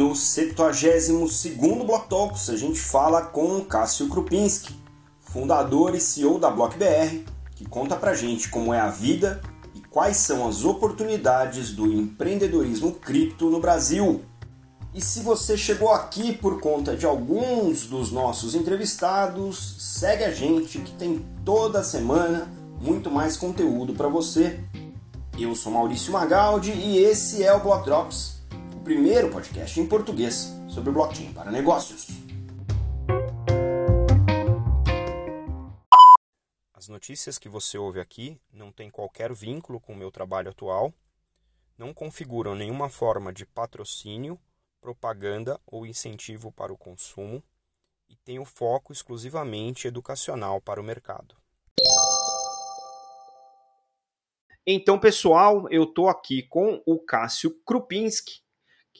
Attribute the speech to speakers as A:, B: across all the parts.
A: No 72º Block Talks, a gente fala com Cássio Krupinski, fundador e CEO da BlockBR, que conta pra gente como é a vida e quais são as oportunidades do empreendedorismo cripto no Brasil. E se você chegou aqui por conta de alguns dos nossos entrevistados, segue a gente que tem toda semana muito mais conteúdo para você. Eu sou Maurício Magaldi e esse é o Block Drops, primeiro podcast em português sobre blockchain para negócios. As notícias que você ouve aqui não têm qualquer vínculo com o meu trabalho atual, não configuram nenhuma forma de patrocínio, propaganda ou incentivo para o consumo e têm o foco exclusivamente educacional para o mercado. Então, pessoal, eu estou aqui com o Cássio Krupinski,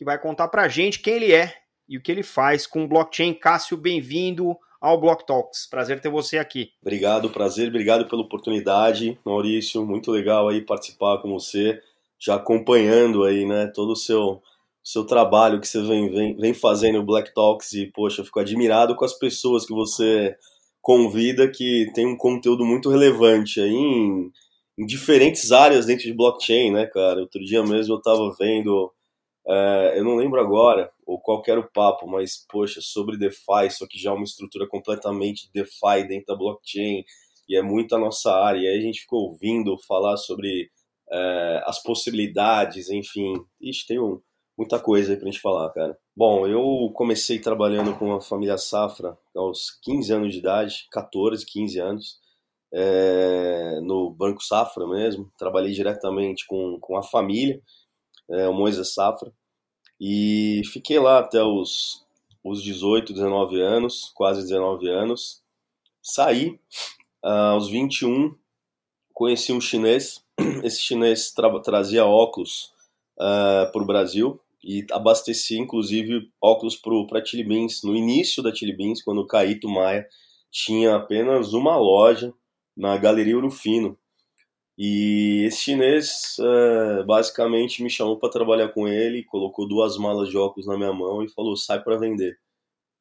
A: que vai contar para a gente quem ele é e o que ele faz com o blockchain. Cássio, bem-vindo ao Block Talks. Prazer ter você aqui.
B: Obrigado, prazer, obrigado pela oportunidade, Maurício. Muito legal aí participar com você, já acompanhando aí, né, todo o seu seu trabalho que você vem, vem, vem fazendo no Black Talks e, poxa, eu fico admirado com as pessoas que você convida que tem um conteúdo muito relevante aí em em diferentes áreas dentro de blockchain, né, cara? Outro dia mesmo eu estava vendo, é, eu não lembro agora, ou qual era o papo, mas, poxa, sobre DeFi, só que já é uma estrutura completamente DeFi dentro da blockchain, e é muito a nossa área, e aí a gente ficou ouvindo falar sobre é, as possibilidades, enfim, ixi, tem um, muita coisa aí pra gente falar, cara. Bom, eu comecei trabalhando com a família Safra aos 15 anos de idade, 14, 15 anos, é, no Banco Safra mesmo, trabalhei diretamente com, com a família, é, o Moisés Safra, e fiquei lá até os, os 18, 19 anos, quase 19 anos. Saí uh, aos 21, conheci um chinês, esse chinês tra trazia óculos uh, para o Brasil, e abastecia inclusive óculos para Chili Beans, no início da Chili Beans, quando o Caíto Maia tinha apenas uma loja na Galeria Urufino. E esse chinês é, basicamente me chamou para trabalhar com ele, colocou duas malas de óculos na minha mão e falou: sai para vender.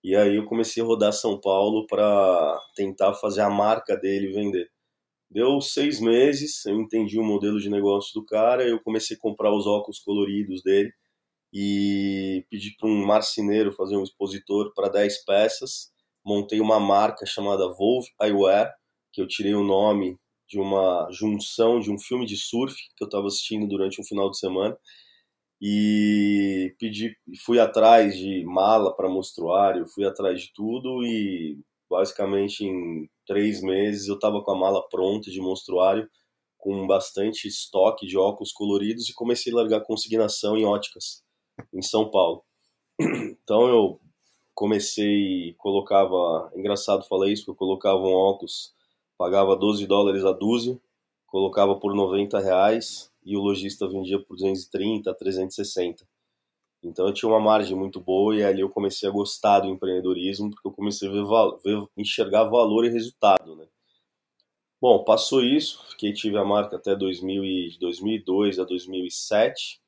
B: E aí eu comecei a rodar São Paulo para tentar fazer a marca dele vender. Deu seis meses, eu entendi o modelo de negócio do cara, eu comecei a comprar os óculos coloridos dele e pedi para um marceneiro fazer um expositor para 10 peças. Montei uma marca chamada Volve Eyewear, que eu tirei o nome de uma junção de um filme de surf que eu estava assistindo durante um final de semana e pedi, fui atrás de mala para mostruário, fui atrás de tudo e basicamente em três meses eu estava com a mala pronta de monstruário com bastante estoque de óculos coloridos e comecei a largar consignação em óticas em São Paulo. Então eu comecei, colocava, engraçado falar isso, eu colocava um óculos pagava 12 dólares a dúzia, colocava por 90 reais e o lojista vendia por 230 a 360. Então eu tinha uma margem muito boa e ali eu comecei a gostar do empreendedorismo porque eu comecei a ver, ver, enxergar valor e resultado, né? Bom, passou isso, fiquei tive a marca até 2000 e, 2002 a 2007.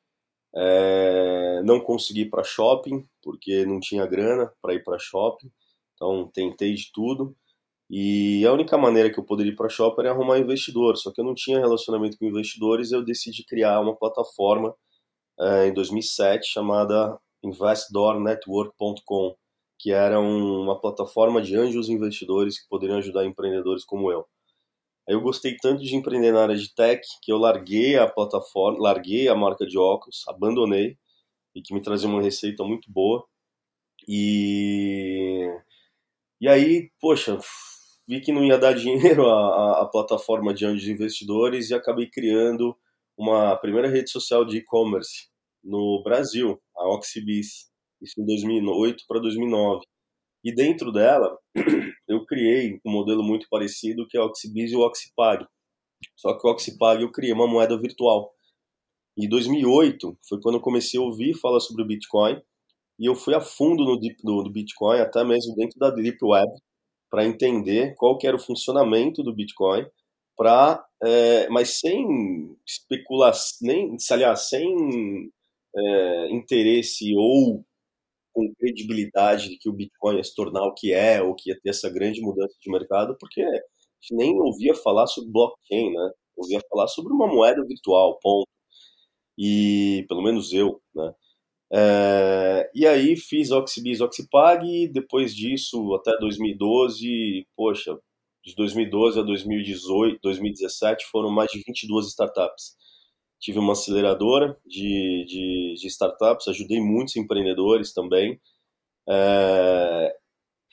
B: É, não consegui para shopping porque não tinha grana para ir para shopping, então tentei de tudo. E a única maneira que eu poderia ir para shopping era arrumar investidor, só que eu não tinha relacionamento com investidores eu decidi criar uma plataforma é, em 2007 chamada investdornetwork.com, que era um, uma plataforma de anjos investidores que poderiam ajudar empreendedores como eu. Aí eu gostei tanto de empreender na área de tech que eu larguei a plataforma, larguei a marca de óculos, abandonei e que me trazia uma receita muito boa. E e aí, poxa, vi que não ia dar dinheiro à, plataforma de anjos investidores e acabei criando uma primeira rede social de e-commerce no Brasil, a Oxibis, isso em 2008 para 2009. E dentro dela, eu criei um modelo muito parecido que é o Oxibis e o Oxipag. Só que o Oxipag eu criei uma moeda virtual. Em 2008 foi quando eu comecei a ouvir falar sobre o Bitcoin e eu fui a fundo no, no, no Bitcoin, até mesmo dentro da Deep Web, para entender qual que era o funcionamento do Bitcoin, para, é, mas sem especulação, nem, aliás, sem é, interesse ou com credibilidade de que o Bitcoin ia se tornar o que é, ou que ia ter essa grande mudança de mercado, porque a gente nem ouvia falar sobre blockchain, né? Ouvia falar sobre uma moeda virtual, ponto. E, pelo menos eu, né? É, e aí fiz Oxibis, Oxipag, e depois disso, até 2012, poxa, de 2012 a 2018, 2017 foram mais de 22 startups. Tive uma aceleradora de, de, de startups, ajudei muitos empreendedores também. É,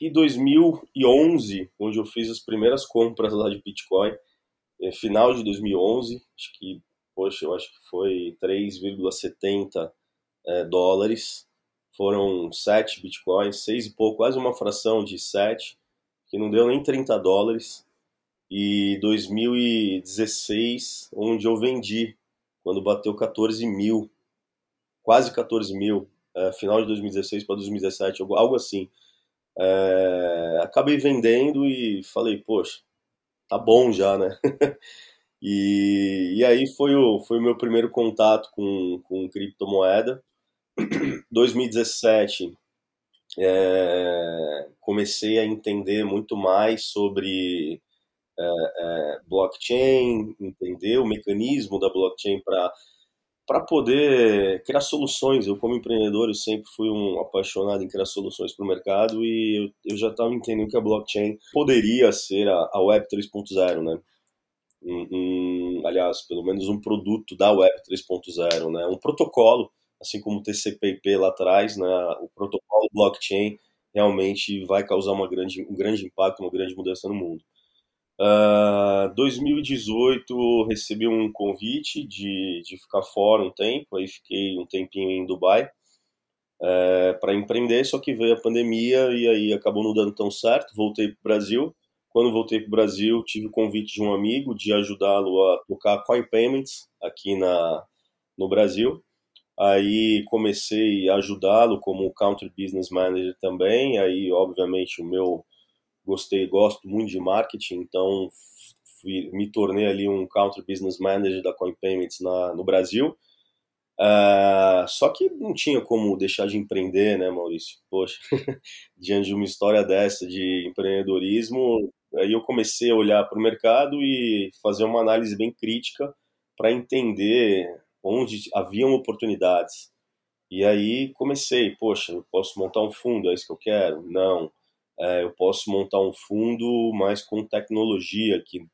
B: e 2011, onde eu fiz as primeiras compras lá de Bitcoin, é, final de 2011, acho que, poxa, eu acho que foi 3,70 é, dólares, foram 7 bitcoins, 6 e pouco, quase uma fração de 7, que não deu nem 30 dólares. E 2016, onde eu vendi, quando bateu 14 mil, quase 14 mil, é, final de 2016 para 2017, algo assim. É, acabei vendendo e falei, poxa, tá bom já, né? e, e aí foi o, foi o meu primeiro contato com, com criptomoeda. 2017 é, comecei a entender muito mais sobre é, é, blockchain, entender o mecanismo da blockchain para para poder criar soluções. Eu, como empreendedor, eu sempre fui um apaixonado em criar soluções para o mercado e eu, eu já estava entendendo que a blockchain poderia ser a, a Web 3.0, né? Um, um, aliás, pelo menos um produto da Web 3.0, né? Um protocolo assim como o TCP/IP lá atrás, né, o protocolo blockchain realmente vai causar uma grande, um grande impacto, uma grande mudança no mundo. Uh, ah, 2018 recebi um convite de, de ficar fora um tempo, aí fiquei um tempinho em Dubai uh, é, para empreender, só que veio a pandemia e aí acabou não dando tão certo, voltei para o Brasil. Quando voltei para o Brasil, tive o convite de um amigo de ajudá-lo a tocar Coin Payments aqui na, no Brasil. Aí comecei a ajudá-lo como Country Business Manager também. Aí, obviamente, o meu gostei, gosto muito de marketing, então fui, me tornei ali um Country Business Manager da Coin Payments na, no Brasil. Uh, só que não tinha como deixar de empreender, né, Maurício? Poxa, diante de uma história dessa de empreendedorismo, aí eu comecei a olhar para o mercado e fazer uma análise bem crítica para entender onde haviam oportunidades. E aí comecei, poxa, eu posso montar um fundo, é isso que eu quero? Não. É, eu posso montar um fundo, mas com tecnologia, que,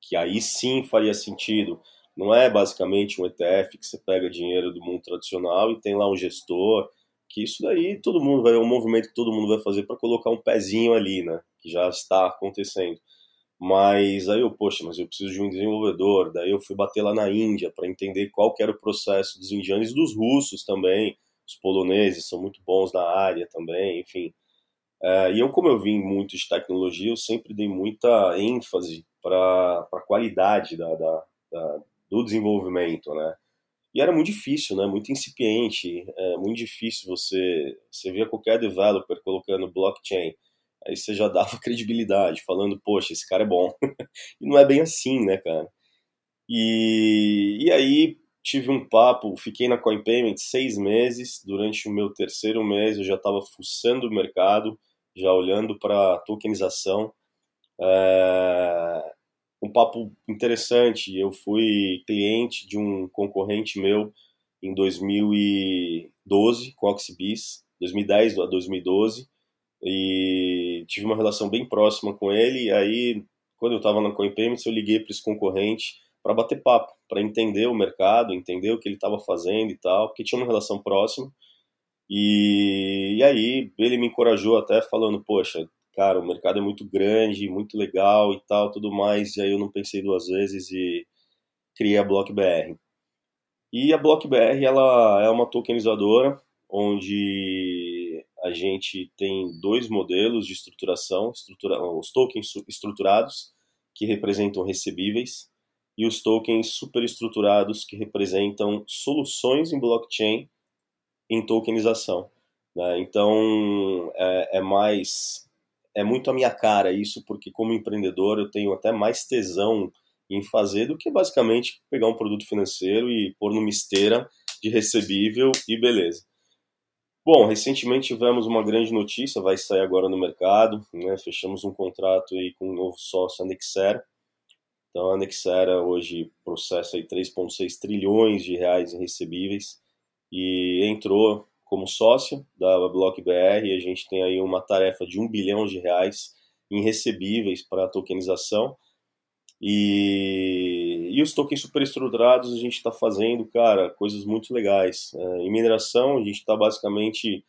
B: que aí sim faria sentido. Não é basicamente um ETF que você pega dinheiro do mundo tradicional e tem lá um gestor, que isso daí todo mundo vai, é um movimento que todo mundo vai fazer para colocar um pezinho ali, né? Que já está acontecendo. Mas aí eu, poxa, mas eu preciso de um desenvolvedor. Daí eu fui bater lá na Índia para entender qual que era o processo dos indianos e dos russos também. Os poloneses são muito bons na área também, enfim. É, e eu, como eu vim muito de tecnologia, eu sempre dei muita ênfase para a qualidade da, da, da, do desenvolvimento, né? E era muito difícil, né? Muito incipiente, é muito difícil você, você via qualquer developer colocando blockchain Aí você já dava credibilidade, falando, poxa, esse cara é bom. e não é bem assim, né, cara? E, e aí tive um papo, fiquei na Coin Payment seis meses. Durante o meu terceiro mês eu já estava fuçando o mercado, já olhando para tokenização. É, um papo interessante. Eu fui cliente de um concorrente meu em 2012 com a Oxibis, 2010 a 2012 e tive uma relação bem próxima com ele. E aí, quando eu estava na Coin Payments, eu liguei para esse concorrente para bater papo, para entender o mercado, entender o que ele estava fazendo e tal, porque tinha uma relação próxima. E, e aí ele me encorajou até falando, poxa, cara, o mercado é muito grande, muito legal e tal, tudo mais. E aí eu não pensei duas vezes e criei a BlockBR. E a BlockBR ela é uma tokenizadora onde a gente tem dois modelos de estruturação, estrutura, os tokens estruturados, que representam recebíveis, e os tokens superestruturados, que representam soluções em blockchain em tokenização. Né? Então, é, é mais... É muito a minha cara isso, porque como empreendedor eu tenho até mais tesão em fazer do que basicamente pegar um produto financeiro e pôr numa esteira de recebível e beleza. Bom, recentemente tivemos uma grande notícia, vai sair agora no mercado, né? fechamos um contrato aí com um novo sócio, a Nexera. Então a Nexera hoje processa 3,6 trilhões de reais em recebíveis e entrou como sócio da Block BR e a gente tem aí uma tarefa de um bilhão de reais em recebíveis para tokenização. E, e os tokens superestruturados a gente está fazendo, cara, coisas muito legais. É, em mineração, a gente está basicamente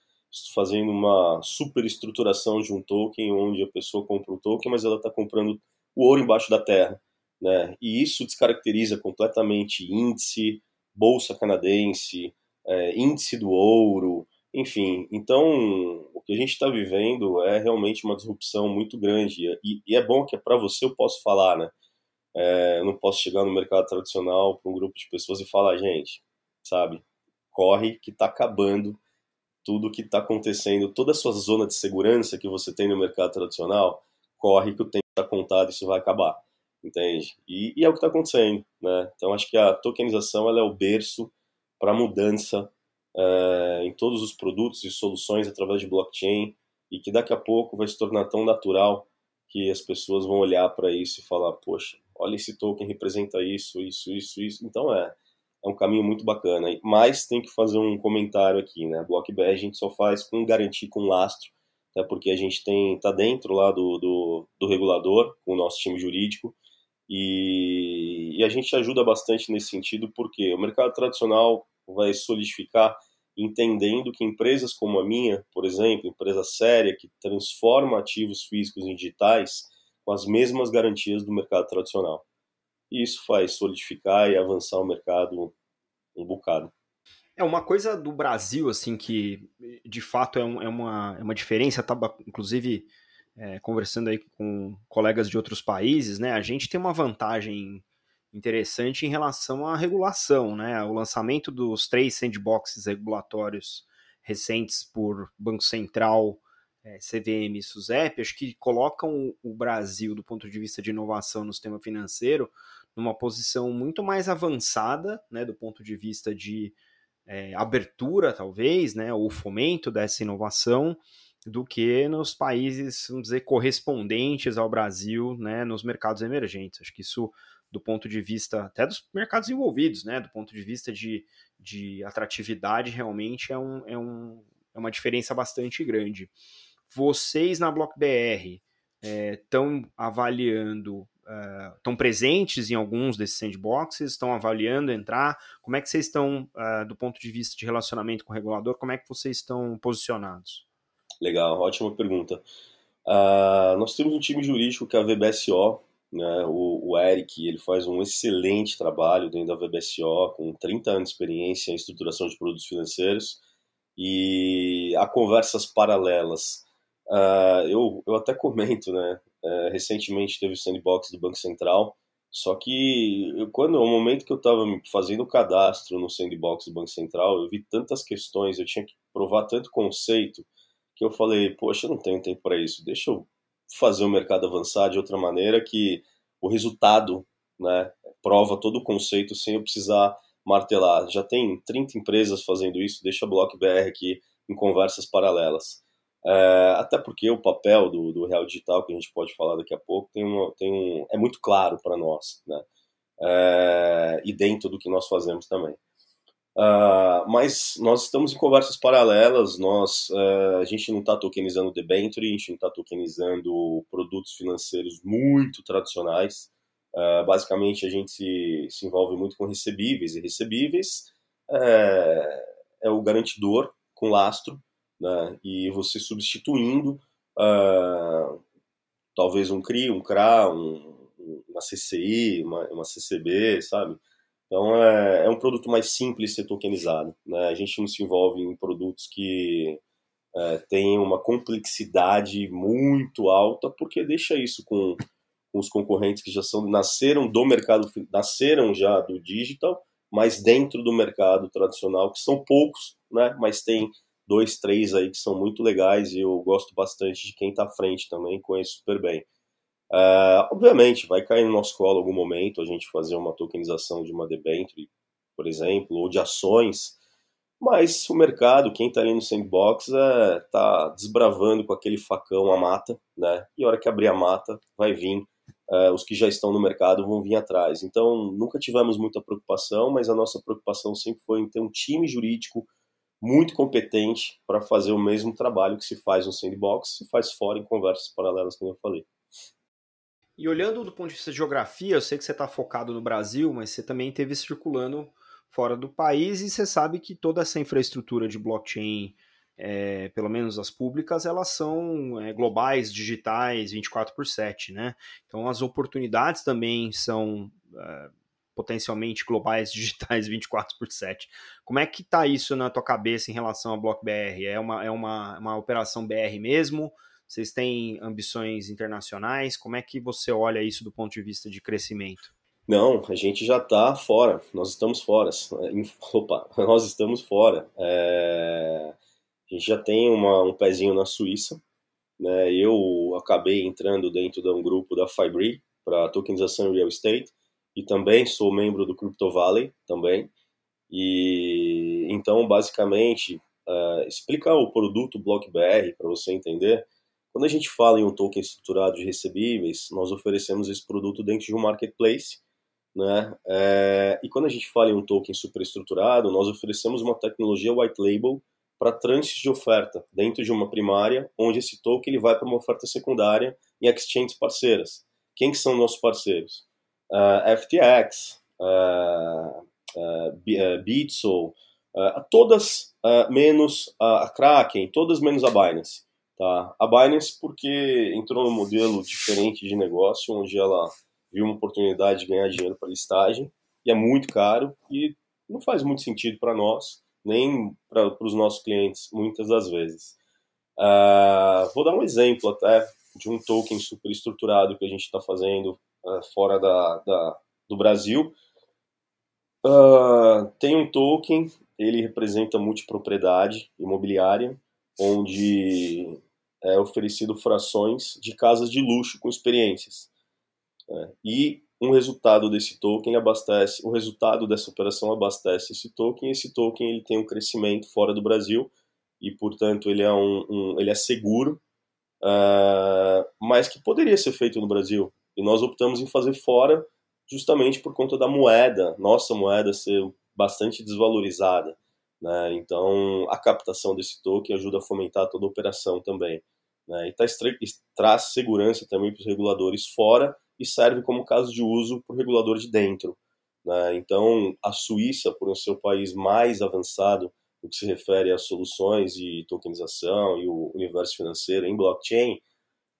B: fazendo uma superestruturação de um token, onde a pessoa compra um token, mas ela está comprando o ouro embaixo da terra. Né? E isso descaracteriza completamente índice, bolsa canadense, é, índice do ouro, enfim. Então, o que a gente está vivendo é realmente uma disrupção muito grande. E, e é bom que para você eu posso falar, né? É, eu não posso chegar no mercado tradicional para um grupo de pessoas e falar, gente, sabe, corre que está acabando tudo que está acontecendo, toda a sua zona de segurança que você tem no mercado tradicional, corre que o tempo está contado e isso vai acabar, entende? E, e é o que está acontecendo, né? Então acho que a tokenização ela é o berço para mudança é, em todos os produtos e soluções através de blockchain e que daqui a pouco vai se tornar tão natural que as pessoas vão olhar para isso e falar, poxa, olha esse token representa isso, isso, isso, isso. Então é, é um caminho muito bacana. Mas tem que fazer um comentário aqui, né? A a gente só faz com garantia com lastro, até porque a gente tem tá dentro lá do, do, do regulador, com o nosso time jurídico, e, e, a gente ajuda bastante nesse sentido, porque o mercado tradicional vai solidificar entendendo que empresas como a minha, por exemplo, empresa séria que transforma ativos físicos em digitais, com as mesmas garantias do mercado tradicional. E isso faz solidificar e avançar o mercado um bocado.
A: É uma coisa do Brasil, assim, que de fato é, um, é uma, é uma diferença, estava inclusive é, conversando aí com colegas de outros países, né? A gente tem uma vantagem interessante em relação à regulação, né? O lançamento dos três sandboxes regulatórios recentes por Banco Central, CVM e SUSEP, acho que colocam o Brasil, do ponto de vista de inovação no sistema financeiro, numa posição muito mais avançada, né, do ponto de vista de é, abertura, talvez, né, ou fomento dessa inovação, do que nos países, vamos dizer, correspondentes ao Brasil, né, nos mercados emergentes. Acho que isso, do ponto de vista até dos mercados envolvidos, né, do ponto de vista de, de atratividade, realmente é, um, é, um, é uma diferença bastante grande vocês na BlockBR estão é, avaliando, estão uh, presentes em alguns desses sandboxes, estão avaliando entrar? Como é que vocês estão, uh, do ponto de vista de relacionamento com o regulador, como é que vocês estão posicionados?
B: Legal, ótima pergunta. Uh, nós temos um time jurídico que é a VBSO, né, o, o, Eric, ele faz um excelente trabalho dentro da VBSO, com 30 anos de experiência em estruturação de produtos financeiros, e há conversas paralelas Uh, eu, eu até comento, né? Uh, recentemente teve o sandbox do Banco Central, só que eu, quando o momento que eu estava fazendo o cadastro no sandbox do Banco Central, eu vi tantas questões, eu tinha que provar tanto conceito, que eu falei, poxa, eu não tenho tempo para isso, deixa eu fazer o mercado avançar de outra maneira que o resultado, né, prova todo o conceito sem eu precisar martelar. Já tem 30 empresas fazendo isso, deixa a Block BR aqui em conversas paralelas. É, até porque o papel do, do Real Digital, que a gente pode falar daqui a pouco, tem uma, tem um, é muito claro para nós, né? É, e dentro do que nós fazemos também. Uh, mas nós estamos em conversas paralelas, nós, uh, a gente não está tokenizando debenture, a gente não está tokenizando produtos financeiros muito tradicionais. Uh, basicamente, a gente se, se, envolve muito com recebíveis, e recebíveis é, é o garantidor com lastro, né? E você substituindo uh, talvez um CRI, um CRA, um, uma CCI, uma, uma CCB, sabe? Então é, é, um produto mais simples ser tokenizado. Né? A gente não se envolve em produtos que é, têm uma complexidade muito alta, porque deixa isso com, com, os concorrentes que já são nasceram do mercado, nasceram já do digital, mas dentro do mercado tradicional, que são poucos, né? mas tem dois, três aí que são muito legais e eu gosto bastante de quem está à frente também, conheço super bem. Uh, obviamente, vai cair no nosso colo algum momento a gente fazer uma tokenização de uma debenture, por exemplo, ou de ações, Mas o mercado, quem está ali no sandbox, está é, desbravando com aquele facão a mata, né? E a hora que abrir a mata, vai vir uh, os que já estão no mercado vão vir atrás. Então, nunca tivemos muita preocupação, mas a nossa preocupação sempre foi em ter um time jurídico muito competente para fazer o mesmo trabalho que se faz no sandbox, se faz fora em conversas paralelas, como eu falei.
A: E olhando do ponto de vista de geografia, eu sei que você está focado no Brasil, mas você também teve circulando fora do país e você sabe que toda essa infraestrutura de blockchain é, pelo menos as públicas, elas são é, globais, digitais, 24 por 7, né? Então as oportunidades também são é, potencialmente globais, digitais, 24 por 7. Como é que tá isso na tua cabeça em relação a BlockBR? É uma, é uma, uma operação BR mesmo? Vocês têm ambições internacionais? Como é que você olha isso do ponto de vista de crescimento?
B: Não, a gente já está fora. Nós estamos fora. Opa, nós estamos fora. É... A gente já tem uma, um pezinho na Suíça. Né? Eu acabei entrando dentro de um grupo da Fibri para tokenização real estate e também sou membro do Crypto Valley também. E então, basicamente, uh, explicar o produto BlockBR para você entender. Quando a gente fala em um token estruturado de recebíveis, nós oferecemos esse produto dentro de um marketplace, né? É, e quando a gente fala em um token superestruturado, nós oferecemos uma tecnologia white label para trânsitos de oferta dentro de uma primária, onde esse token ele vai para uma oferta secundária em exchanges parceiras. Quem que são nossos parceiros? Uh, ah, FTX, uh, uh, Bitso, uh, todas menos a Kraken, todas menos a Binance. Tá? A Binance porque entrou num modelo diferente de negócio, onde ela viu uma oportunidade de ganhar dinheiro para listagem, e é muito caro, e não faz muito sentido para nós nem para os nossos clientes, muitas das vezes. Uh, vou dar um exemplo até de um token superestruturado que a gente está fazendo uh, fora da, da, do Brasil. Uh, tem um token, ele representa multipropriedade imobiliária, onde é oferecido frações de casas de luxo com experiências. É, e um resultado desse token abastece, o resultado dessa operação abastece esse token, esse token ele tem um crescimento fora do Brasil e, portanto, ele é, um, um ele é seguro, uh, mas que poderia ser feito no Brasil. E nós optamos em fazer fora justamente por conta da moeda, nossa moeda ser bastante desvalorizada. Né? Então, a captação desse token ajuda a fomentar toda a operação também. Né? E tá, traz segurança também para os reguladores fora e serve como caso de uso para o regulador de dentro. Né? Então, a Suíça, por ser o país mais avançado no que se refere às soluções de tokenização e o universo financeiro em blockchain,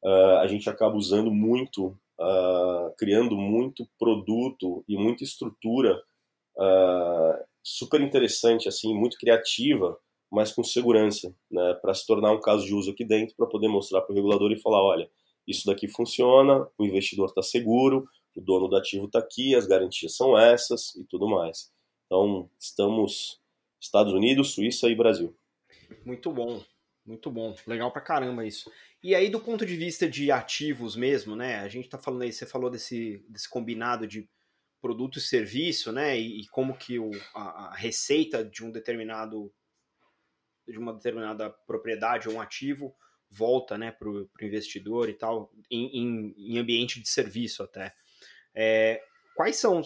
B: uh, a gente acaba usando muito, uh, criando muito produto e muita estrutura uh, super interessante, assim, muito criativa, mas com segurança, né, para se tornar um caso de uso aqui dentro, para poder mostrar para o regulador e falar, olha, isso daqui funciona, o investidor está seguro, o dono do ativo está aqui, as garantias são essas e tudo mais. Então, estamos Estados Unidos, Suíça e Brasil.
A: Muito bom, muito bom. Legal pra caramba isso. E aí, do ponto de vista de ativos mesmo, né? A gente tá falando aí, você falou desse, desse combinado de produto e serviço, né? E, e como que o, a, a, receita de um determinado de uma determinada propriedade ou um ativo volta né, para o investidor e tal, em, em, em, ambiente de serviço até. É, quais são,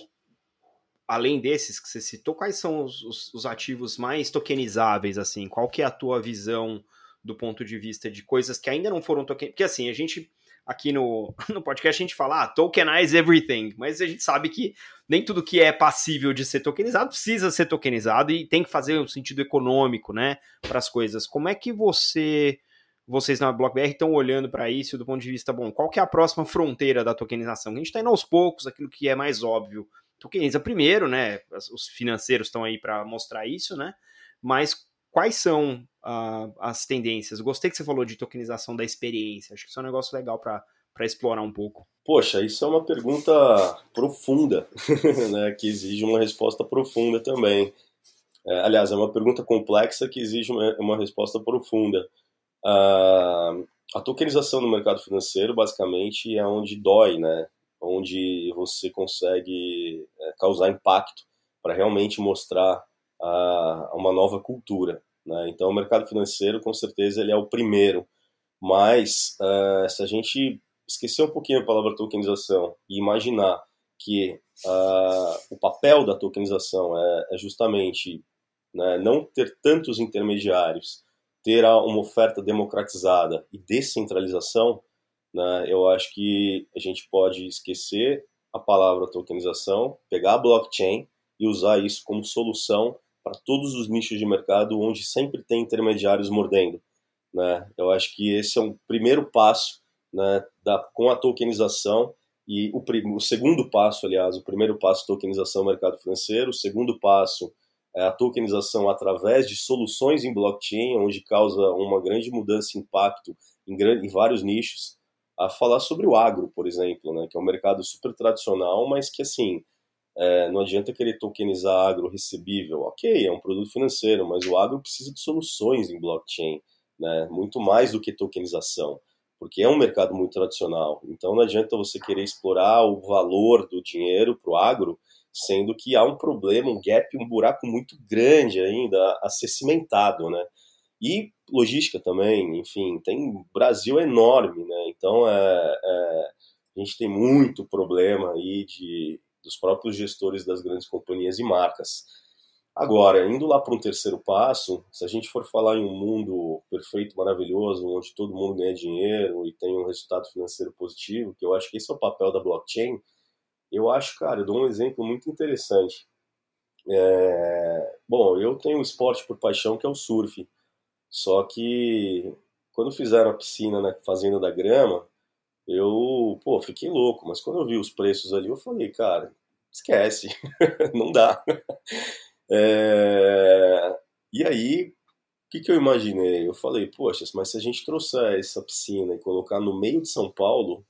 A: além desses que você citou, quais são os, os, os, ativos mais tokenizáveis, assim? Qual que é a tua visão do ponto de vista de coisas que ainda não foram tokenizadas? Porque assim, a gente aqui no, no podcast a gente fala, ah, tokenize everything, mas a gente sabe que nem tudo que é passível de ser tokenizado precisa ser tokenizado e tem que fazer um sentido econômico, né, para as coisas. Como é que você vocês na BlockBR estão olhando para isso do ponto de vista, bom, qual que é a próxima fronteira da tokenização? A gente está indo aos poucos, aquilo que é mais óbvio. Tokeniza primeiro, né? Os financeiros estão aí para mostrar isso, né? Mas quais são uh, as tendências? Gostei que você falou de tokenização da experiência. Acho que isso é um negócio legal para explorar um pouco?
B: Poxa, isso é uma pergunta profunda, né, que exige uma resposta profunda também. É, aliás, é uma pergunta complexa que exige uma, uma resposta profunda. Uh, a tokenização no mercado financeiro, basicamente, é onde dói, né? Onde você consegue é, causar impacto para realmente mostrar a, a uma nova cultura. Né? Então, o mercado financeiro, com certeza, ele é o primeiro. Mas, uh, se a gente esquecer um pouquinho a palavra tokenização e imaginar que uh, o papel da tokenização é, é justamente né, não ter tantos intermediários, ter uma oferta democratizada e descentralização, né, eu acho que a gente pode esquecer a palavra tokenização, pegar a blockchain e usar isso como solução para todos os nichos de mercado onde sempre tem intermediários mordendo. Né? Eu acho que esse é um primeiro passo né, da, com a tokenização e o, o, segundo passo, aliás, o primeiro passo tokenização mercado financeiro, o segundo passo é a tokenização através de soluções em blockchain, onde causa uma grande mudança e impacto em, em vários nichos. A falar sobre o agro, por exemplo, né, que é um mercado super tradicional, mas que assim é, não adianta querer tokenizar agro recebível. Ok, é um produto financeiro, mas o agro precisa de soluções em blockchain, né? muito mais do que tokenização, porque é um mercado muito tradicional. Então não adianta você querer explorar o valor do dinheiro para o agro, sendo que há um problema, um gap, um buraco muito grande ainda a ser cimentado. Né? E logística também, enfim, tem Brasil é enorme, né? então é, é, a gente tem muito problema aí de dos próprios gestores das grandes companhias e marcas. Agora, indo lá para um terceiro passo, se a gente for falar em um mundo perfeito, maravilhoso, onde todo mundo ganha dinheiro e tem um resultado financeiro positivo, que eu acho que esse é o papel da blockchain, eu acho, cara, eu dou um exemplo muito interessante. É... Bom, eu tenho um esporte por paixão que é o surf. Só que quando fizeram a piscina na Fazenda da Grama, eu, pô, fiquei louco, mas quando eu vi os preços ali, eu falei, cara, esquece, não dá. É... E aí, o que, que eu imaginei? Eu falei, poxa, mas se a gente trouxer essa piscina e colocar no meio de São Paulo,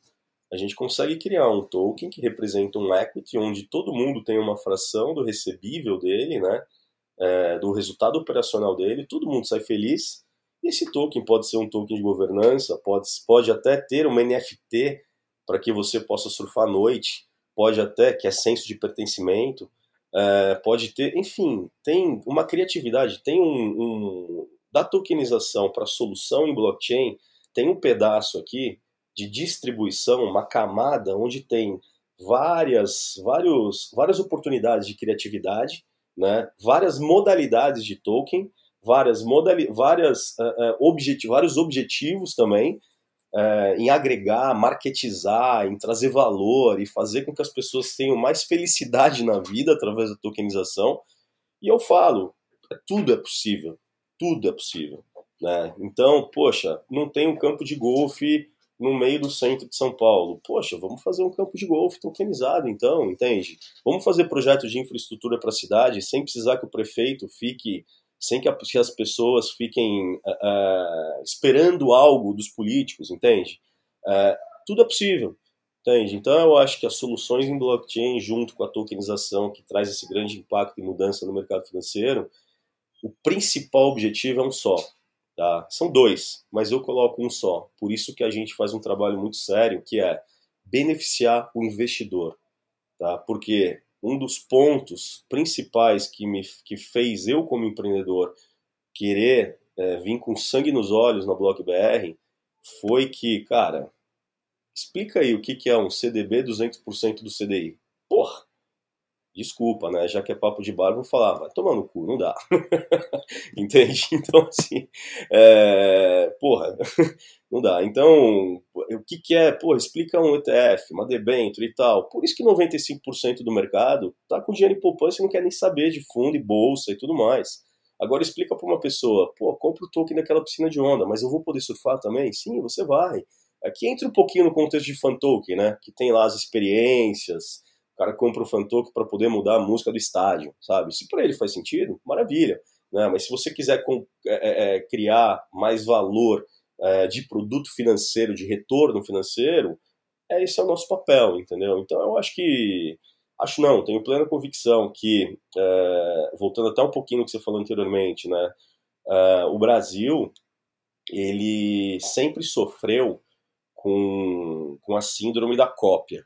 B: a gente consegue criar um token que representa um equity, onde todo mundo tem uma fração do recebível dele, né? É, do resultado operacional dele, todo mundo sai feliz esse token pode ser um token de governança, pode, pode até ter uma NFT para que você possa surfar à noite, pode até, que é senso de pertencimento, é, pode ter, enfim, tem uma criatividade, tem um, um da tokenização para solução em blockchain, tem um pedaço aqui de distribuição, uma camada onde tem várias, vários, várias oportunidades de criatividade, né, várias modalidades de token, várias modali várias, uh, objeti vários objetivos também uh, em agregar, marketizar, em trazer valor e fazer com que as pessoas tenham mais felicidade na vida através da tokenização. E eu falo, tudo é possível, tudo é possível. Né? Então, poxa, não tem um campo de golfe no meio do centro de São Paulo. Poxa, vamos fazer um campo de golfe tokenizado, então, entende? Vamos fazer projetos de infraestrutura para a cidade sem precisar que o prefeito fique sem que, as pessoas fiquem uh, esperando algo dos políticos, entende? Uh, tudo é possível, entende? Então eu acho que as soluções em blockchain, junto com a tokenização, que traz esse grande impacto e mudança no mercado financeiro, o principal objetivo é um só. Tá? São dois, mas eu coloco um só. Por isso que a gente faz um trabalho muito sério, que é beneficiar o investidor. Tá? Porque um dos pontos principais que me que fez eu como empreendedor querer é, vir com sangue nos olhos na Block BR foi que, cara, explica aí o que, que é um CDB 200% do CDI. Porra, desculpa, né? Já que é papo de bar, vou falar, vai tomar no cu, não dá. Entende? Então, assim, é, porra, não dá. Então, o que, que é? Porra, explica um ETF, uma debênture e tal. Por isso que 95% do mercado tá com dinheiro em poupança e não quer nem saber de fundo e bolsa e tudo mais. Agora explica para uma pessoa, pô, compra o token daquela piscina de onda, mas eu vou poder surfar também? Sim, você vai. Aqui entra um pouquinho no contexto de fan token, né? Que tem lá as experiências, o cara compra o Fantoke para poder mudar a música do estádio, sabe? Se para ele faz sentido, maravilha. Né? Mas se você quiser com, é, é, é, criar mais valor é, de produto financeiro, de retorno financeiro, é, esse é o nosso papel, entendeu? Então eu acho que. Acho não, tenho plena convicção que, é, voltando até um pouquinho no que você falou anteriormente, né? É, o Brasil, ele sempre sofreu com, com a síndrome da cópia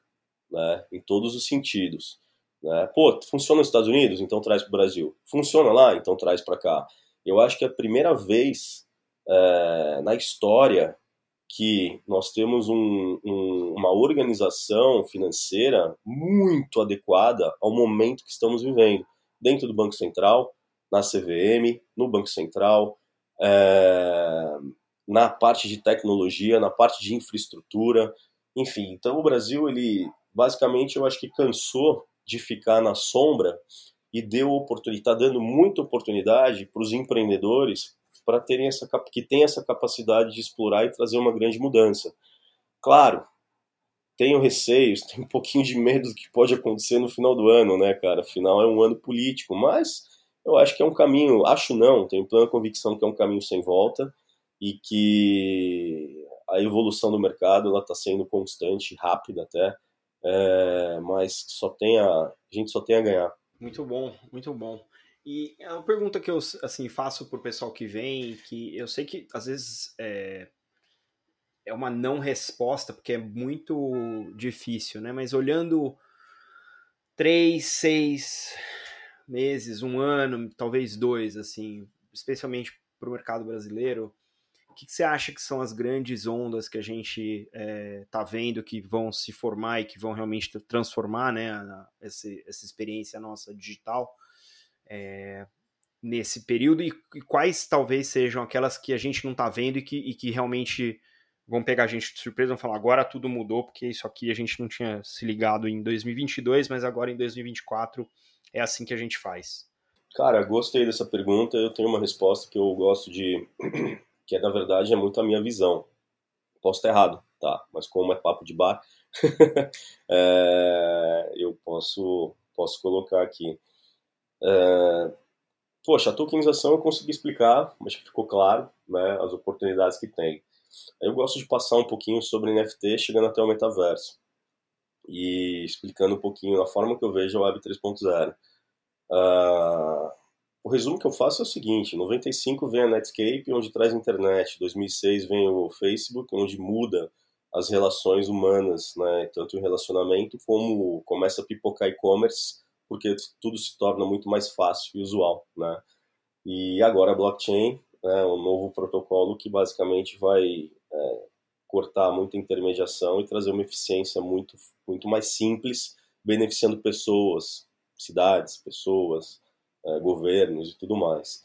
B: né, em todos os sentidos. Né? Pô, funciona nos Estados Unidos? Então traz para o Brasil. Funciona lá? Então traz para cá. Eu acho que é a primeira vez é, na história que nós temos um, um, uma organização financeira muito adequada ao momento que estamos vivendo, dentro do Banco Central, na CVM, no Banco Central, é, na parte de tecnologia, na parte de infraestrutura, enfim. Então o Brasil, ele basicamente, eu acho que cansou de ficar na sombra e deu oportunidade, está dando muita oportunidade para os empreendedores para terem essa que tem essa capacidade de explorar e trazer uma grande mudança. Claro, tenho receios, tenho um pouquinho de medo do que pode acontecer no final do ano, né, cara? Afinal é um ano político, mas eu acho que é um caminho, acho não, tenho plena convicção que é um caminho sem volta e que a evolução do mercado ela está sendo constante, rápida até, é, mas só tem a, a gente só tem a ganhar.
A: Muito bom, muito bom. E é uma pergunta que eu assim faço pro pessoal que vem, que eu sei que às vezes é, é uma não resposta, porque é muito difícil, né? Mas olhando três, seis meses, um ano, talvez dois, assim, especialmente para o mercado brasileiro, que, que, você acha que são as grandes ondas que a gente está é, vendo que vão se formar e que vão realmente transformar né, essa, essa experiência nossa digital? é, nesse período e, e, quais talvez sejam aquelas que a gente não está vendo e que, e que realmente vão pegar a gente de surpresa, vão falar agora tudo mudou porque isso aqui a gente não tinha se ligado em 2022, mas agora em 2024 é assim que a gente faz.
B: Cara, gostei dessa pergunta. Eu tenho uma resposta que eu gosto de, que é na verdade é muito a minha visão. Posso estar errado, tá? Mas como é papo de bar, é, eu posso posso colocar aqui. É, poxa, a tokenização eu consegui explicar, que ficou claro, né, as oportunidades que tem. Eu gosto de passar um pouquinho sobre NFT, chegando até o metaverso e explicando um pouquinho a forma que eu vejo a Web 3.0. Uh, o resumo que eu faço é o seguinte: 95 vem a Netscape, onde traz internet. 2006 vem o Facebook, onde muda as relações humanas, né, tanto o relacionamento como começa a pipocar e-commerce porque tudo se torna muito mais fácil e usual, né? E agora a blockchain é um novo protocolo que basicamente vai é, cortar muita intermediação e trazer uma eficiência muito, muito mais simples, beneficiando pessoas, cidades, pessoas, governos e tudo mais.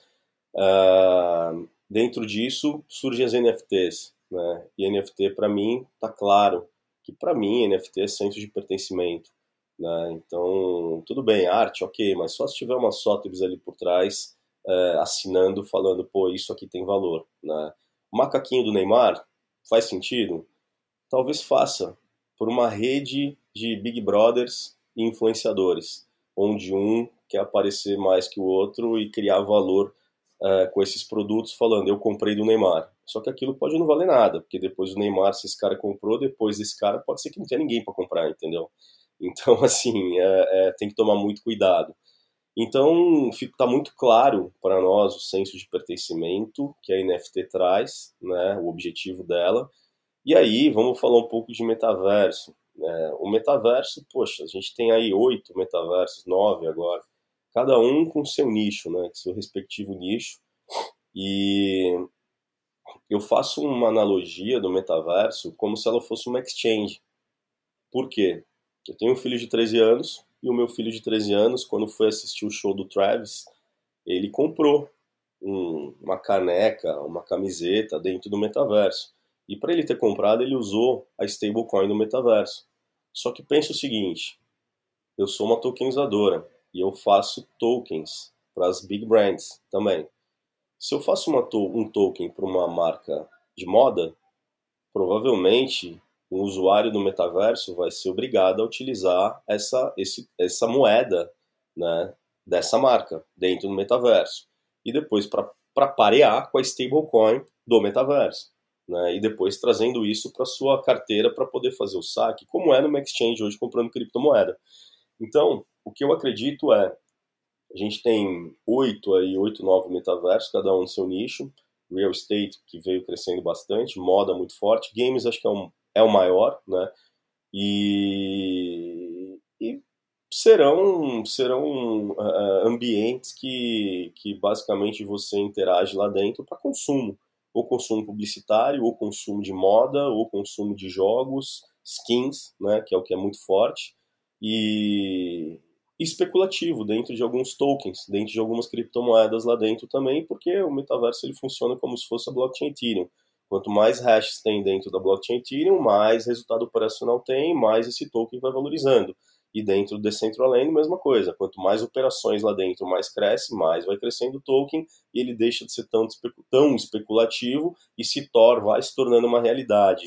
B: Uh, dentro disso surgem as NFTs, né? E NFT para mim tá claro que para mim NFT é senso de pertencimento. Né? Então, tudo bem, arte, ok, mas só se tiver uma Sotheby's ali por trás, é, assinando, falando, pô, isso aqui tem valor. Né? O macaquinho do Neymar faz sentido? Talvez faça, por uma rede de Big Brothers e influenciadores, onde um quer aparecer mais que o outro e criar valor é, com esses produtos, falando, eu comprei do Neymar. Só que aquilo pode não valer nada, porque depois do Neymar, se esse cara comprou, depois desse cara, pode ser que não tenha ninguém para comprar, entendeu? Então, assim, é, é, tem que tomar muito cuidado. Então, está muito claro para nós o senso de pertencimento que a NFT traz, né, o objetivo dela. E aí, vamos falar um pouco de metaverso. Né? O metaverso, poxa, a gente tem aí oito metaversos, nove agora, cada um com seu nicho, né, seu respectivo nicho. E eu faço uma analogia do metaverso como se ela fosse uma exchange. Por quê? Eu tenho um filho de 13 anos e o meu filho de 13 anos, quando foi assistir o show do Travis, ele comprou um, uma caneca, uma camiseta dentro do metaverso. E para ele ter comprado, ele usou a stablecoin do metaverso. Só que pensa o seguinte: eu sou uma tokenizadora e eu faço tokens para as big brands também. Se eu faço to um token para uma marca de moda, provavelmente um usuário do metaverso vai ser obrigado a utilizar essa, esse, essa moeda né, dessa marca dentro do metaverso. E depois para parear com a stablecoin do metaverso. Né, e depois trazendo isso para sua carteira para poder fazer o saque, como é no exchange hoje comprando criptomoeda. Então, o que eu acredito é, a gente tem oito aí, oito, nove metaversos, cada um no seu nicho, real estate que veio crescendo bastante, moda muito forte, games acho que é um é o maior, né? E, e serão, serão uh, ambientes que, que basicamente você interage lá dentro para consumo. Ou consumo publicitário, ou consumo de moda, ou consumo de jogos, skins, né, que é o que é muito forte, e, especulativo dentro de alguns tokens, dentro de algumas criptomoedas lá dentro também, porque o metaverso ele funciona como se fosse a blockchain Ethereum. Quanto mais hashes tem dentro da blockchain Ethereum, mais resultado operacional tem, mais esse token vai valorizando. E dentro do Decentraland, mesma coisa. Quanto mais operações lá dentro, mais cresce, mais vai crescendo o token e ele deixa de ser tão, tão especulativo e se torna, vai se tornando uma realidade.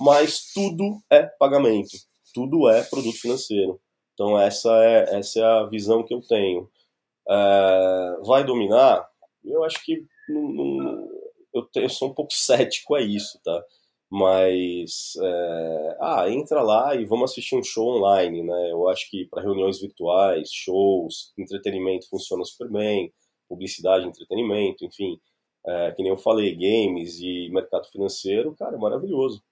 B: Mas tudo é pagamento, tudo é produto financeiro. Então essa é, essa é a visão que eu tenho. É, vai dominar? Eu acho que não, não, eu, eu, sou um pouco cético a isso, tá? Mas é, ah, entra lá e vamos assistir um show online, né? Eu acho que para reuniões virtuais, shows, entretenimento funciona super bem, publicidade, entretenimento, enfim, é, que nem eu falei, games e mercado financeiro, cara, é maravilhoso,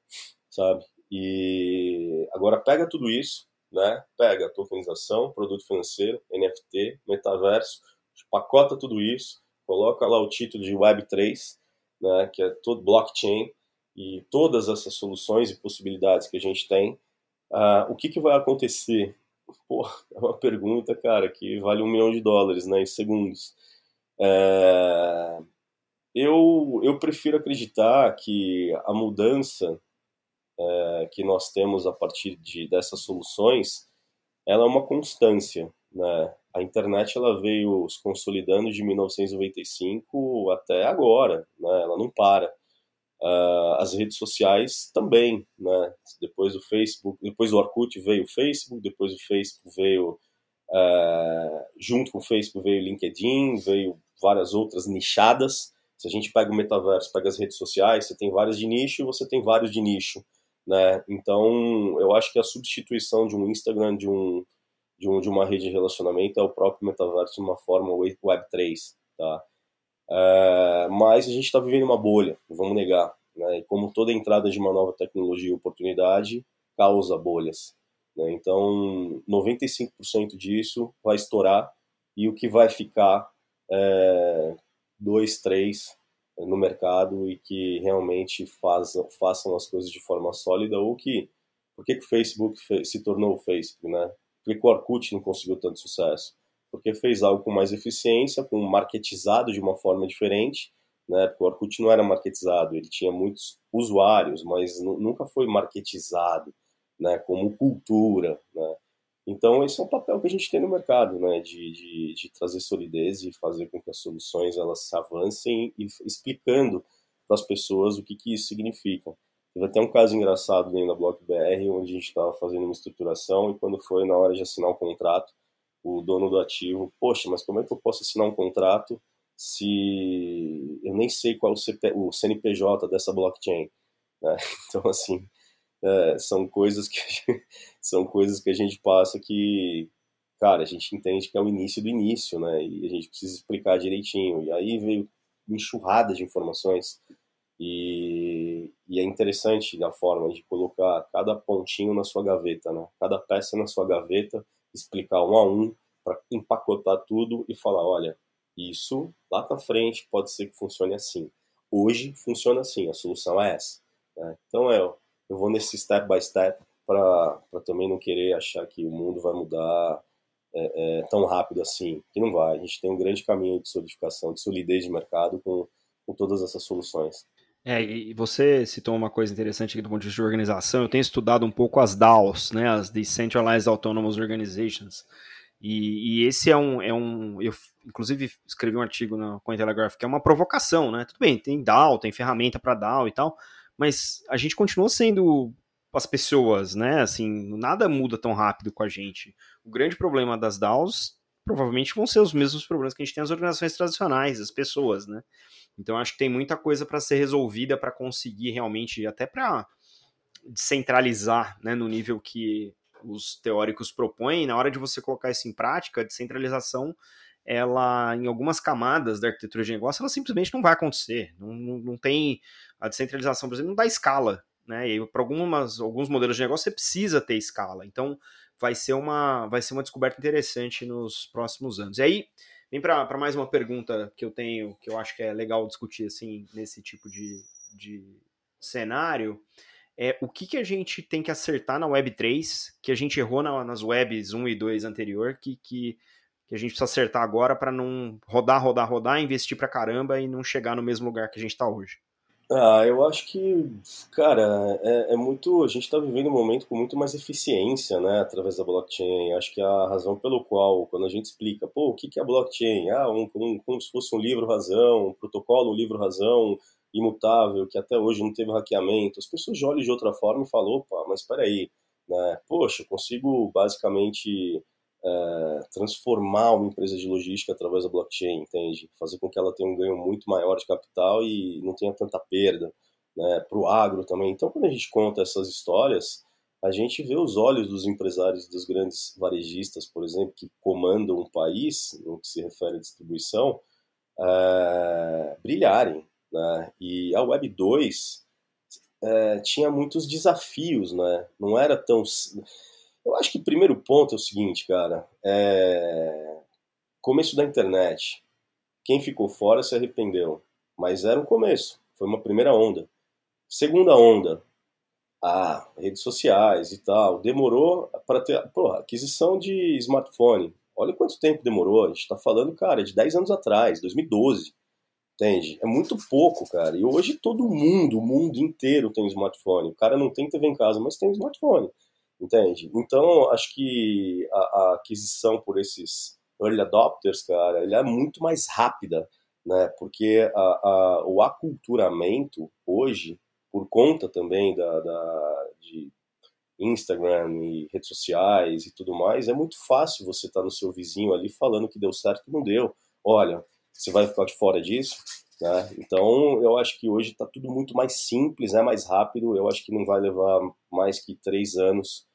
B: sabe? E agora pega tudo isso, né? Pega tokenização, produto financeiro, NFT, metaverso, pacota tudo isso, coloca lá o título de Web3, né, que é todo blockchain e todas essas soluções e possibilidades que a gente tem. Uh, o que, que vai acontecer? Pô, é uma pergunta, cara, que vale um milhão de dólares, né, em segundos. É... Eu, eu prefiro acreditar que a mudança é, que nós temos a partir de, dessas soluções, ela é uma constância. Né? A internet ela veio se consolidando de 1995 até agora, né? ela não para. Uh, as redes sociais também, né? Depois do Facebook, depois do Orkut veio o Facebook, depois do Facebook veio uh, junto com o Facebook veio o LinkedIn, veio várias outras nichadas. Se a gente pega o metaverso, pega as redes sociais, você tem várias de nicho e você tem vários de nicho né? Então, eu acho que a substituição de um Instagram, de um de, um, de uma rede de relacionamento é o próprio metaverso uma forma Web3, tá? É, mas a gente está vivendo uma bolha, vamos negar, né? E como toda entrada de uma nova tecnologia e oportunidade causa bolhas, né? Então, 95% disso vai estourar e o que vai ficar é 2, 3 no mercado e que realmente fazam, façam as coisas de forma sólida ou que por que, que o Facebook se tornou o Facebook, né? Por que, que o Orkut não conseguiu tanto sucesso? Porque fez algo com mais eficiência, com marketizado de uma forma diferente, né? Porque o Orkut não era marketizado, ele tinha muitos usuários, mas nunca foi marketizado, né? Como cultura, né? Então, esse é um papel que a gente tem no mercado, né, de, de, de trazer solidez e fazer com que as soluções elas avancem e explicando para as pessoas o que, que isso significa. Teve até um caso engraçado dentro da Block BR, onde a gente estava fazendo uma estruturação e quando foi na hora de assinar o contrato, o dono do ativo, poxa, mas como é que eu posso assinar um contrato se eu nem sei qual é o, CNPJ dessa blockchain? Né? Então, assim, é, são coisas que são coisas que a gente passa que cara a gente entende que é o início do início né e a gente precisa explicar direitinho e aí veio enxurrada de informações e, e é interessante a forma de colocar cada pontinho na sua gaveta né cada peça na sua gaveta explicar um a um para empacotar tudo e falar olha isso lá na frente pode ser que funcione assim hoje funciona assim a solução é essa né? então é eu vou nesse step by step para também não querer achar que o mundo vai mudar é, é, tão rápido assim, que não vai. A gente tem um grande caminho de solidificação, de solidez de mercado com, com todas essas soluções.
A: É, e você citou uma coisa interessante aqui do ponto de vista de organização. Eu tenho estudado um pouco as DAOs, né, as Decentralized Autonomous Organizations. E, e esse é um, é um. Eu, inclusive, escrevi um artigo na Cointelegraph que é uma provocação, né? Tudo bem, tem DAO, tem ferramenta para DAO e tal, mas a gente continua sendo as pessoas, né? Assim, nada muda tão rápido com a gente. O grande problema das DAOs provavelmente vão ser os mesmos problemas que a gente tem nas organizações tradicionais, as pessoas, né? Então acho que tem muita coisa para ser resolvida para conseguir realmente até para descentralizar, né, no nível que os teóricos propõem, na hora de você colocar isso em prática, a descentralização ela, em algumas camadas da arquitetura de negócio, ela simplesmente não vai acontecer. Não, não, não tem. A descentralização, por exemplo, não dá escala. Né? E para algumas, alguns modelos de negócio você precisa ter escala. Então, vai ser uma, vai ser uma descoberta interessante nos próximos anos. E aí, vem para mais uma pergunta que eu tenho, que eu acho que é legal discutir assim nesse tipo de, de cenário. É, o que, que a gente tem que acertar na Web 3, que a gente errou na, nas webs 1 e 2 anterior, que, que, que a gente precisa acertar agora para não rodar, rodar, rodar, investir para caramba e não chegar no mesmo lugar que a gente está hoje?
B: Ah, eu acho que, cara, é, é muito. A gente está vivendo um momento com muito mais eficiência, né, através da blockchain. Acho que a razão pelo qual, quando a gente explica, pô, o que, é blockchain? Ah, um, um, como se fosse um livro-razão, um protocolo livro-razão imutável, que até hoje não teve hackeamento. As pessoas olham de outra forma e falam, opa, mas espera aí, né? Poxa, eu consigo basicamente é, transformar uma empresa de logística através da blockchain, entende? Fazer com que ela tenha um ganho muito maior de capital e não tenha tanta perda, né? Para o agro também. Então, quando a gente conta essas histórias, a gente vê os olhos dos empresários dos grandes varejistas, por exemplo, que comandam um país, no que se refere à distribuição, é, brilharem. Né? E a Web 2 é, tinha muitos desafios, né? não era tão eu acho que o primeiro ponto é o seguinte, cara. É... Começo da internet. Quem ficou fora se arrependeu. Mas era um começo. Foi uma primeira onda. Segunda onda. Ah, redes sociais e tal. Demorou para ter. Porra, aquisição de smartphone. Olha quanto tempo demorou. A gente está falando, cara, de 10 anos atrás, 2012. Entende? É muito pouco, cara. E hoje todo mundo, o mundo inteiro tem um smartphone. O cara não tem TV em casa, mas tem um smartphone entende? Então, acho que a, a, aquisição por esses early adopters, cara, ele é muito mais rápida, né? Porque a, a, o aculturamento hoje, por conta também da, da, de Instagram e redes sociais e tudo mais, é muito fácil você estar tá no seu vizinho ali falando que deu certo e não deu. Olha, você vai ficar de fora disso? Né? Então, eu acho que hoje está tudo muito mais simples, é mais rápido. Eu acho que não vai levar mais que três anos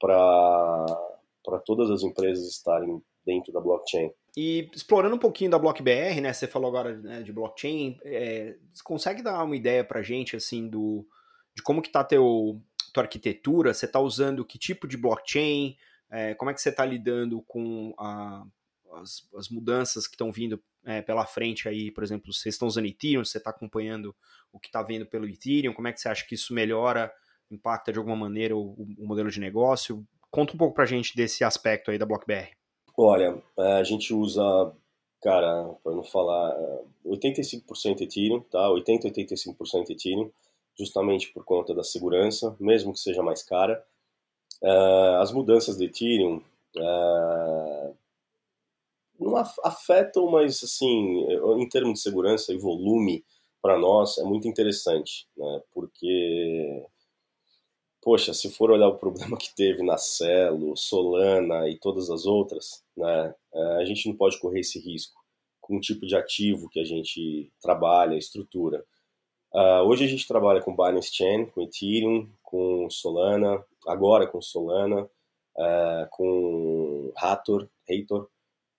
B: para todas as empresas estarem dentro da blockchain.
A: E explorando um pouquinho da BlockBR, né? Você falou agora né, de blockchain, é, consegue dar uma ideia para gente assim do de como que está teu tua arquitetura? Você está usando que tipo de blockchain? É, como é que você está lidando com a, as, as, mudanças que estão vindo é, pela frente aí? Por exemplo, vocês estão usando Ethereum? Você está acompanhando o que está vindo pelo Ethereum? Como é que você acha que isso melhora impacta de alguma maneira o, o modelo de negócio? Conta um pouco para a gente desse aspecto aí da BlockBR.
B: Olha, é, a gente usa, cara, para não falar, 85% é, Ethereum, tá? 80, 85% Ethereum, justamente por conta da segurança, mesmo que seja mais cara. É, as mudanças de Ethereum não afetam, mas assim, em termos de segurança e volume para nós é muito interessante, né? Porque poxa, se for olhar o problema que teve na Celo, Solana e todas as outras, né, é, a gente não pode correr esse risco com o tipo de ativo que a gente trabalha, estrutura. Uh, hoje a gente trabalha com Binance Chain, com Ethereum, com Solana, agora com Solana, uh, com Hathor, Hathor.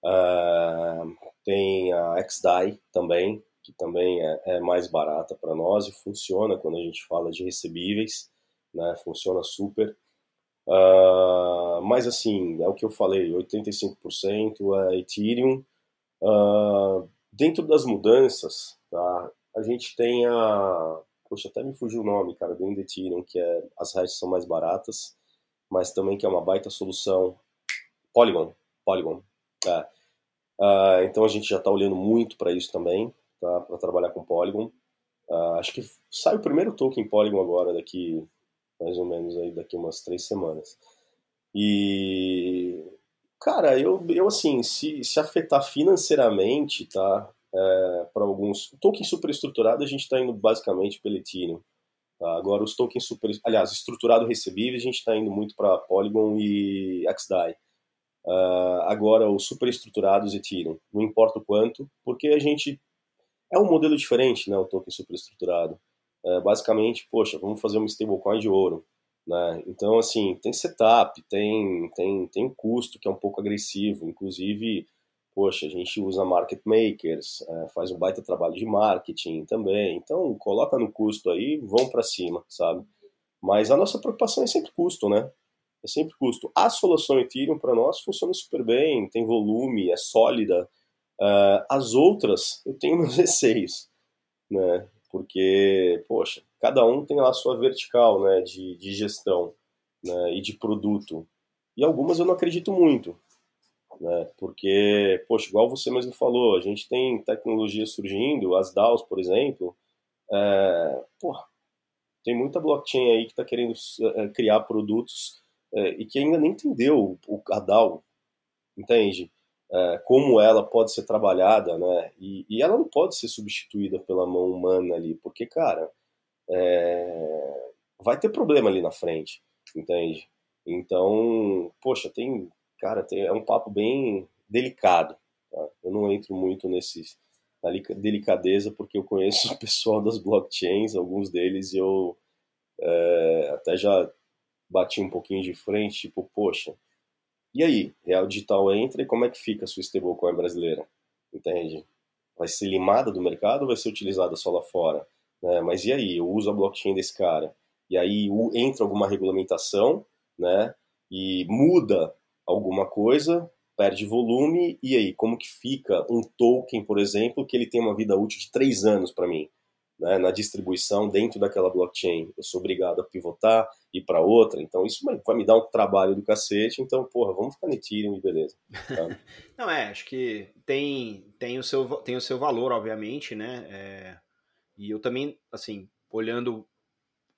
B: Uh, tem a XDAI também, que também é, é mais barata para nós e funciona quando a gente fala de recebíveis né? Funciona super. Uh, mas assim, é o que eu falei, 85% é Ethereum. Uh, dentro das mudanças, tá? A gente tem a... Poxa, até me fugiu o nome, cara, do Ethereum, que é as hashes são mais baratas, mas também que é uma baita solução. Polygon, Polygon. É. Uh, então a gente já está olhando muito para isso também, tá? para trabalhar com Polygon. Uh, acho que sai o primeiro token Polygon agora, daqui mais ou menos aí daqui umas três semanas. E, cara, eu, eu assim, se, se afetar financeiramente, tá? É, para alguns. Token superestruturado a gente está indo basicamente pelo Ethereum. Tá? Agora, os tokens super. Aliás, estruturado recebível a gente está indo muito para Polygon e XDAI. Uh, agora, os superestruturados Ethereum, não importa o quanto, porque a gente. É um modelo diferente, né? O token superestruturado é, basicamente, poxa, vamos fazer uma stablecoin de ouro. Né? Então, assim, tem setup, tem, tem, tem custo que é um pouco agressivo, inclusive, poxa, a gente usa market makers, é, faz um baita trabalho de marketing também, então coloca no custo aí, vão para cima, sabe? Mas a nossa preocupação é sempre custo, né? É sempre custo. A solução Ethereum, para nós, funciona super bem, tem volume, é sólida. Uh, as outras, eu tenho meus receios, né? Porque, poxa, cada um tem lá a sua vertical, né, de, de gestão né, e de produto. E algumas eu não acredito muito, né? Porque, poxa, igual você mesmo falou, a gente tem tecnologia surgindo, as DAOs, por exemplo, é, porra, tem muita blockchain aí que está querendo é, criar produtos é, e que ainda nem entendeu o, a DAO, entende? É, como ela pode ser trabalhada, né? E, e, ela não pode ser substituída pela mão humana ali, porque, cara, é, vai ter problema ali na frente, entende? Então, poxa, tem cara, tem, é um papo bem delicado. Tá? Eu não entro muito nesse na delicadeza porque eu conheço o pessoal das blockchains, alguns deles eu é, até já bati um pouquinho de frente, tipo, poxa, e aí, Real Digital entra e como é que fica a sua stablecoin brasileira? Entende? Vai ser limada do mercado ou vai ser utilizada só lá fora? Né? Mas e aí, eu uso a blockchain desse cara? E aí entra alguma regulamentação, né? E muda alguma coisa, perde volume, e aí, como que fica um token, por exemplo, que ele tem uma vida útil de três anos para mim? Né, na distribuição dentro daquela blockchain. Eu sou obrigado a pivotar, ir para outra, então isso vai me dar um trabalho do cacete, então, porra, vamos ficar no Ethereum e beleza.
A: Tá? Não, é, acho que tem, tem, o, seu, tem o seu valor, obviamente, né, é, e eu também, assim, olhando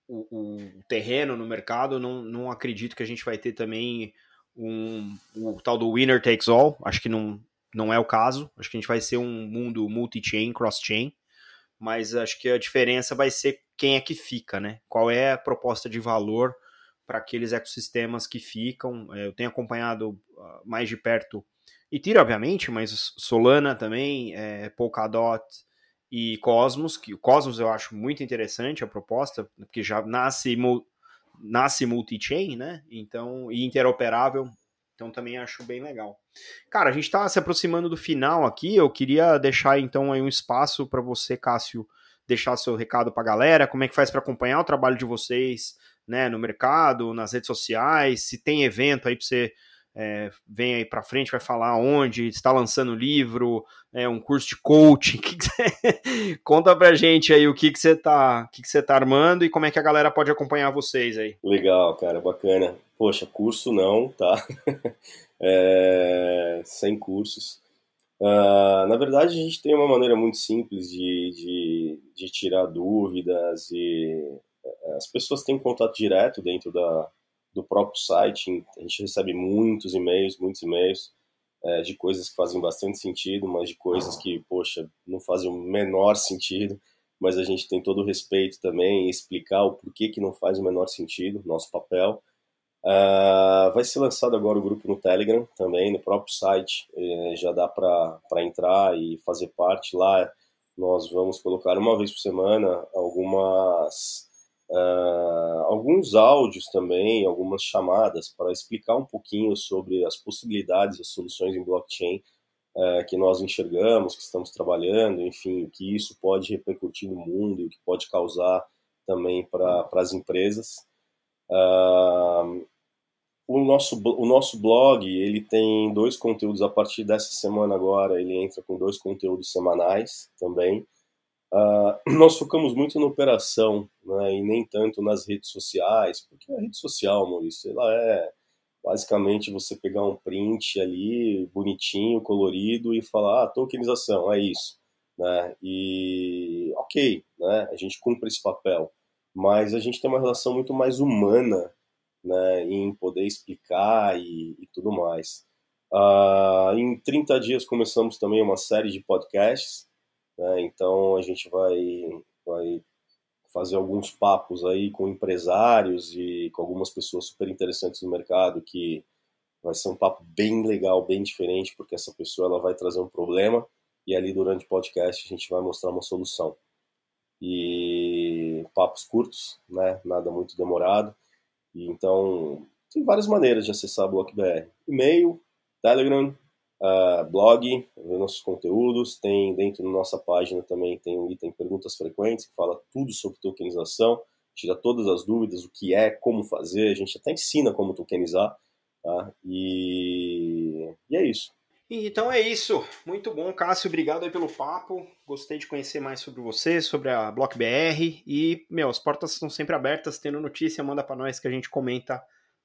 A: o, o, terreno no mercado, não, não acredito que a gente vai ter também um, o tal do winner takes all, acho que não, não é o caso, acho que a gente vai ser um mundo multi-chain, cross-chain, mas acho que a diferença vai ser quem é que fica, né? Qual é a proposta de valor para aqueles ecossistemas que ficam. É, eu tenho acompanhado ah, mais de perto Ethereum, obviamente, mas Solana também, é, Polkadot e Cosmos, que o Cosmos eu acho muito interessante a proposta, porque já nasce nasce multi-chain, né? Então, e interoperável. Então também acho bem legal. Cara, a gente está se aproximando do final aqui. Eu queria deixar então aí um espaço para você, Cássio, deixar seu recado para a galera. Como é que faz para acompanhar o trabalho de vocês, né, no mercado, nas redes sociais? Se tem evento aí para você é, vem aí para frente, vai falar onde, está lançando livro, é, um curso de coaching. Que que você... Conta pra gente aí o que, que você tá, que, que você tá armando e como é que a galera pode acompanhar vocês aí.
B: Legal, cara, bacana. Poxa, curso não, tá? é, sem cursos. Uh, na verdade, a gente tem uma maneira muito simples de, de, de tirar dúvidas e é, as pessoas têm contato direto dentro da, do próprio site. A gente recebe muitos e-mails, muitos e-mails é, de coisas que fazem bastante sentido, mas de coisas que, poxa, não fazem o menor sentido. Mas a gente tem todo o respeito também em explicar o porquê que não faz o menor sentido, nosso papel. Uh, vai ser lançado agora o grupo no Telegram também, no próprio site. Eh, já dá para entrar e fazer parte lá. Nós vamos colocar uma vez por semana algumas Uh, alguns áudios também, algumas chamadas para explicar um pouquinho sobre as possibilidades, as soluções em blockchain uh, que nós enxergamos, que estamos trabalhando, enfim, o que isso pode repercutir no mundo e o que pode causar também para as empresas. Uh, o nosso, o nosso blog ele tem dois conteúdos a partir dessa semana agora ele entra com dois conteúdos semanais também Uh, nós focamos muito na operação né, e nem tanto nas redes sociais, porque a rede social, Maurício, ela é basicamente você pegar um print ali, bonitinho, colorido, e falar, ah, tokenização, é isso. Né? E ok, né, a gente cumpre esse papel, mas a gente tem uma relação muito mais humana né, em poder explicar e, e tudo mais. Uh, em 30 dias começamos também uma série de podcasts, né? Então a gente vai, vai fazer alguns papos aí com empresários e com algumas pessoas super interessantes no mercado que vai ser um papo bem legal, bem diferente, porque essa pessoa ela vai trazer um problema e ali durante o podcast a gente vai mostrar uma solução. E papos curtos, né? Nada muito demorado. Então tem várias maneiras de acessar a BlockBR. E-mail, Telegram, uh, blog, ver nossos conteúdos, tem dentro da nossa página também tem um item perguntas frequentes que fala tudo sobre tokenização, tira todas as dúvidas, o que é, como fazer, a gente até ensina como tokenizar, tá? E, e é isso.
C: Então é isso. Muito bom, Cássio. Obrigado aí pelo papo. Gostei de conhecer mais sobre você, sobre a BlockBR. E, meu, as portas estão sempre abertas. Tendo notícia, manda para nós que a gente comenta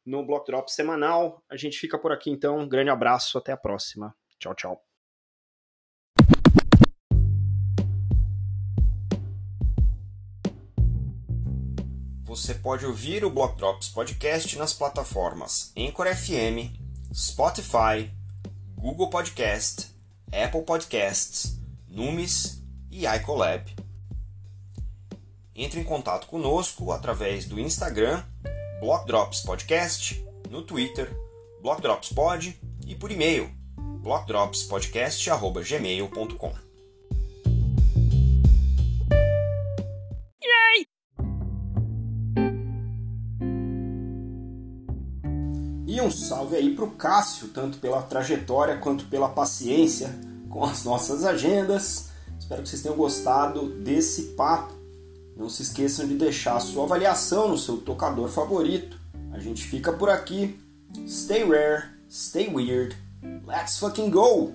C: no Block Drop semanal. A gente fica por aqui então. Um grande abraço. Até a próxima. Tchau, tchau.
A: Você pode ouvir o Block Drops Podcast nas plataformas Anchor FM, Spotify, Google Podcast, Apple Podcasts, Numis e iColab. Entre em contato conosco através do Instagram, Block Drops Podcast, no Twitter, Block Drops Pod e por e-mail, blockdropspodcast.gmail.com. um salve aí para o Cássio, tanto pela trajetória quanto pela paciência com as nossas agendas. Espero que vocês tenham gostado desse papo. Não se esqueçam de deixar a sua avaliação no seu tocador favorito. A gente fica por aqui. Stay rare, stay weird. Let's fucking go!